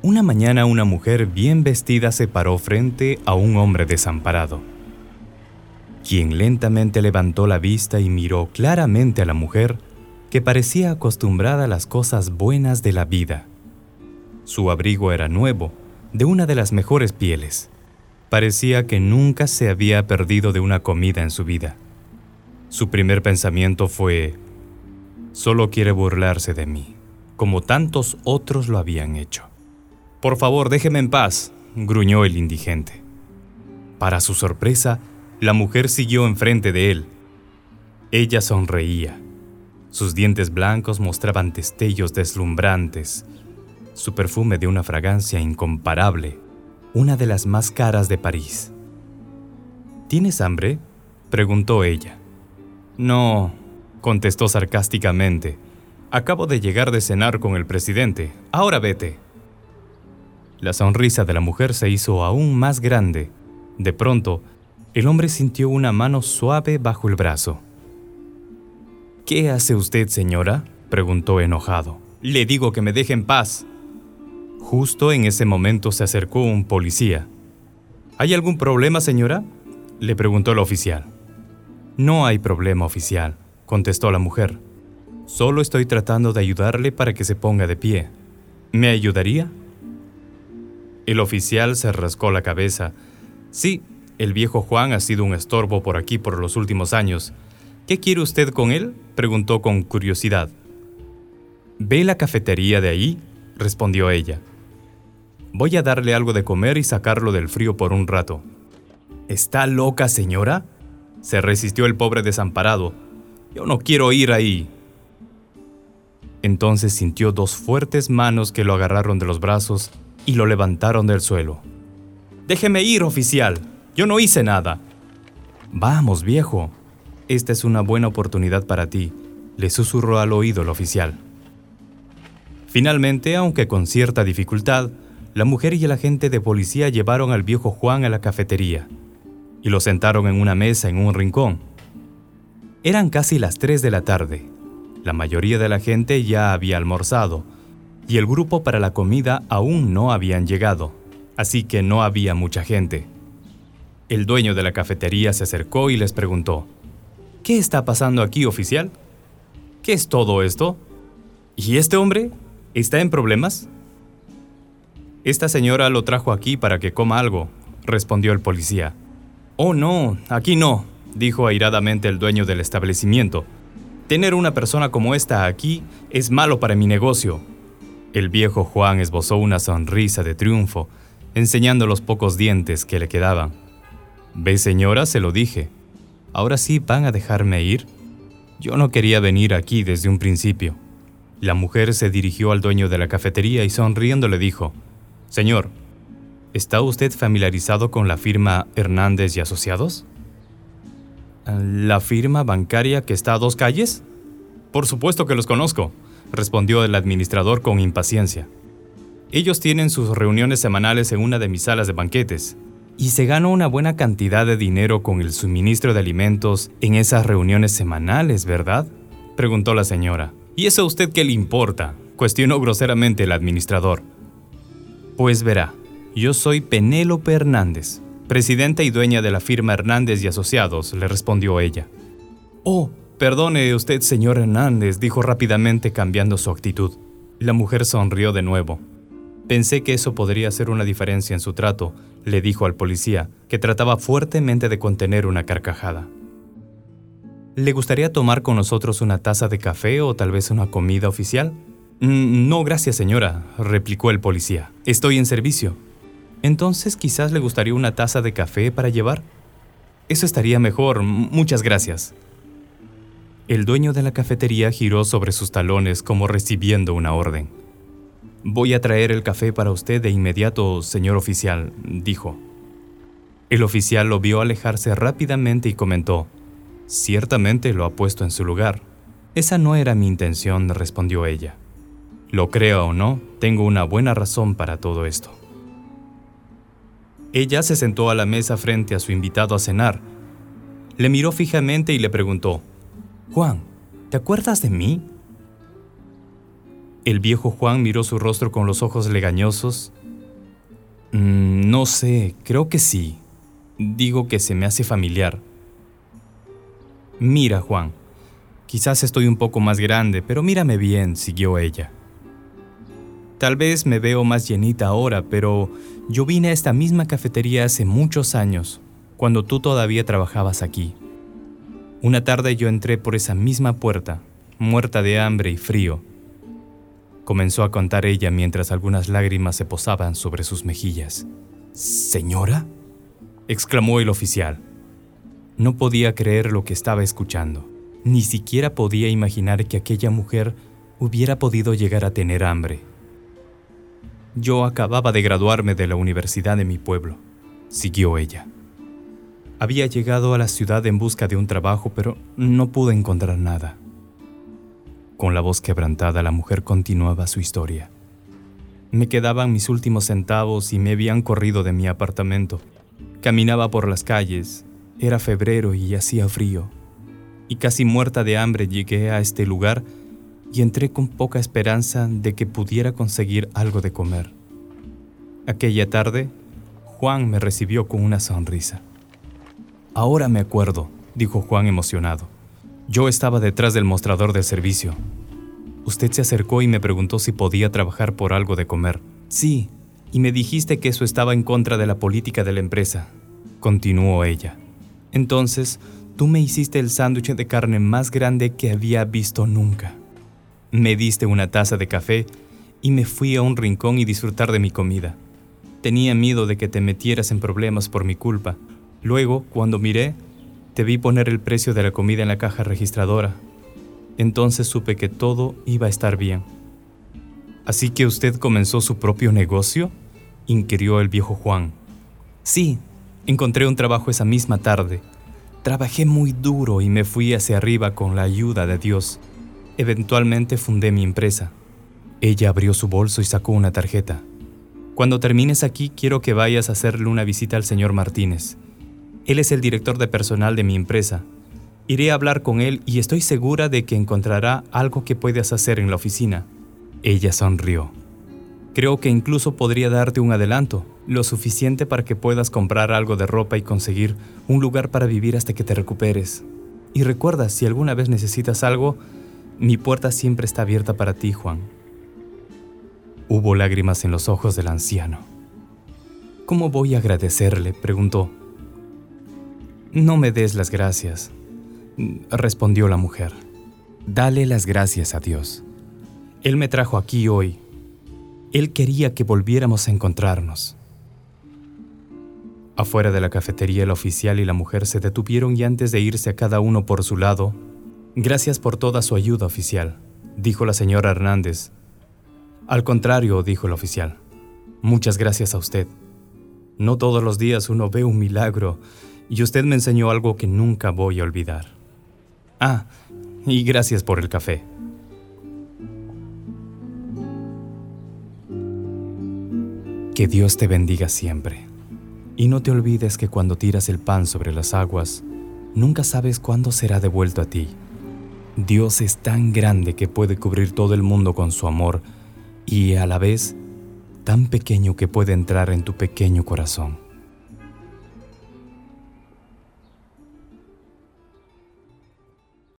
Una mañana una mujer bien vestida se paró frente a un hombre desamparado, quien lentamente levantó la vista y miró claramente a la mujer que parecía acostumbrada a las cosas buenas de la vida. Su abrigo era nuevo, de una de las mejores pieles. Parecía que nunca se había perdido de una comida en su vida. Su primer pensamiento fue, solo quiere burlarse de mí, como tantos otros lo habían hecho. Por favor, déjeme en paz, gruñó el indigente. Para su sorpresa, la mujer siguió enfrente de él. Ella sonreía. Sus dientes blancos mostraban destellos deslumbrantes. Su perfume de una fragancia incomparable, una de las más caras de París. ¿Tienes hambre? preguntó ella. No, contestó sarcásticamente. Acabo de llegar de cenar con el presidente. Ahora vete. La sonrisa de la mujer se hizo aún más grande. De pronto, el hombre sintió una mano suave bajo el brazo. ¿Qué hace usted, señora? preguntó enojado. Le digo que me deje en paz. Justo en ese momento se acercó un policía. ¿Hay algún problema, señora? le preguntó el oficial. No hay problema, oficial, contestó la mujer. Solo estoy tratando de ayudarle para que se ponga de pie. ¿Me ayudaría? El oficial se rascó la cabeza. Sí, el viejo Juan ha sido un estorbo por aquí por los últimos años. ¿Qué quiere usted con él? preguntó con curiosidad. ¿Ve la cafetería de ahí? respondió ella. Voy a darle algo de comer y sacarlo del frío por un rato. ¿Está loca, señora? Se resistió el pobre desamparado. Yo no quiero ir ahí. Entonces sintió dos fuertes manos que lo agarraron de los brazos y lo levantaron del suelo. Déjeme ir, oficial. Yo no hice nada. Vamos, viejo. Esta es una buena oportunidad para ti, le susurró al oído el oficial. Finalmente, aunque con cierta dificultad, la mujer y el agente de policía llevaron al viejo Juan a la cafetería y lo sentaron en una mesa en un rincón. Eran casi las 3 de la tarde. La mayoría de la gente ya había almorzado y el grupo para la comida aún no habían llegado, así que no había mucha gente. El dueño de la cafetería se acercó y les preguntó, ¿Qué está pasando aquí, oficial? ¿Qué es todo esto? ¿Y este hombre? ¿Está en problemas? Esta señora lo trajo aquí para que coma algo, respondió el policía. Oh, no, aquí no, dijo airadamente el dueño del establecimiento. Tener una persona como esta aquí es malo para mi negocio. El viejo Juan esbozó una sonrisa de triunfo, enseñando los pocos dientes que le quedaban. Ve, señora, se lo dije. ¿Ahora sí van a dejarme ir? Yo no quería venir aquí desde un principio. La mujer se dirigió al dueño de la cafetería y sonriendo le dijo, Señor, ¿está usted familiarizado con la firma Hernández y Asociados? ¿La firma bancaria que está a dos calles? Por supuesto que los conozco respondió el administrador con impaciencia. Ellos tienen sus reuniones semanales en una de mis salas de banquetes, y se gana una buena cantidad de dinero con el suministro de alimentos en esas reuniones semanales, ¿verdad? preguntó la señora. ¿Y eso a usted qué le importa? cuestionó groseramente el administrador. Pues verá, yo soy Penélope Hernández, presidenta y dueña de la firma Hernández y Asociados, le respondió ella. Oh, Perdone usted, señor Hernández, dijo rápidamente cambiando su actitud. La mujer sonrió de nuevo. Pensé que eso podría hacer una diferencia en su trato, le dijo al policía, que trataba fuertemente de contener una carcajada. ¿Le gustaría tomar con nosotros una taza de café o tal vez una comida oficial? Mm, no, gracias, señora, replicó el policía. Estoy en servicio. Entonces quizás le gustaría una taza de café para llevar. Eso estaría mejor, muchas gracias. El dueño de la cafetería giró sobre sus talones como recibiendo una orden. Voy a traer el café para usted de inmediato, señor oficial, dijo. El oficial lo vio alejarse rápidamente y comentó, Ciertamente lo ha puesto en su lugar. Esa no era mi intención, respondió ella. Lo creo o no, tengo una buena razón para todo esto. Ella se sentó a la mesa frente a su invitado a cenar. Le miró fijamente y le preguntó, Juan, ¿te acuerdas de mí? El viejo Juan miró su rostro con los ojos legañosos. Mm, no sé, creo que sí. Digo que se me hace familiar. Mira, Juan, quizás estoy un poco más grande, pero mírame bien, siguió ella. Tal vez me veo más llenita ahora, pero yo vine a esta misma cafetería hace muchos años, cuando tú todavía trabajabas aquí. Una tarde yo entré por esa misma puerta, muerta de hambre y frío, comenzó a contar ella mientras algunas lágrimas se posaban sobre sus mejillas. ¿Señora? exclamó el oficial. No podía creer lo que estaba escuchando. Ni siquiera podía imaginar que aquella mujer hubiera podido llegar a tener hambre. Yo acababa de graduarme de la universidad de mi pueblo, siguió ella. Había llegado a la ciudad en busca de un trabajo, pero no pude encontrar nada. Con la voz quebrantada, la mujer continuaba su historia. Me quedaban mis últimos centavos y me habían corrido de mi apartamento. Caminaba por las calles, era febrero y hacía frío. Y casi muerta de hambre llegué a este lugar y entré con poca esperanza de que pudiera conseguir algo de comer. Aquella tarde, Juan me recibió con una sonrisa. Ahora me acuerdo, dijo Juan emocionado. Yo estaba detrás del mostrador del servicio. Usted se acercó y me preguntó si podía trabajar por algo de comer. Sí, y me dijiste que eso estaba en contra de la política de la empresa, continuó ella. Entonces, tú me hiciste el sándwich de carne más grande que había visto nunca. Me diste una taza de café y me fui a un rincón y disfrutar de mi comida. Tenía miedo de que te metieras en problemas por mi culpa. Luego, cuando miré, te vi poner el precio de la comida en la caja registradora. Entonces supe que todo iba a estar bien. ¿Así que usted comenzó su propio negocio? inquirió el viejo Juan. Sí, encontré un trabajo esa misma tarde. Trabajé muy duro y me fui hacia arriba con la ayuda de Dios. Eventualmente fundé mi empresa. Ella abrió su bolso y sacó una tarjeta. Cuando termines aquí quiero que vayas a hacerle una visita al señor Martínez. Él es el director de personal de mi empresa. Iré a hablar con él y estoy segura de que encontrará algo que puedas hacer en la oficina. Ella sonrió. Creo que incluso podría darte un adelanto, lo suficiente para que puedas comprar algo de ropa y conseguir un lugar para vivir hasta que te recuperes. Y recuerda, si alguna vez necesitas algo, mi puerta siempre está abierta para ti, Juan. Hubo lágrimas en los ojos del anciano. ¿Cómo voy a agradecerle? preguntó. No me des las gracias, respondió la mujer. Dale las gracias a Dios. Él me trajo aquí hoy. Él quería que volviéramos a encontrarnos. Afuera de la cafetería el oficial y la mujer se detuvieron y antes de irse a cada uno por su lado, Gracias por toda su ayuda, oficial, dijo la señora Hernández. Al contrario, dijo el oficial, muchas gracias a usted. No todos los días uno ve un milagro y usted me enseñó algo que nunca voy a olvidar. Ah, y gracias por el café. Que Dios te bendiga siempre. Y no te olvides que cuando tiras el pan sobre las aguas, nunca sabes cuándo será devuelto a ti. Dios es tan grande que puede cubrir todo el mundo con su amor y a la vez tan pequeño que puede entrar en tu pequeño corazón.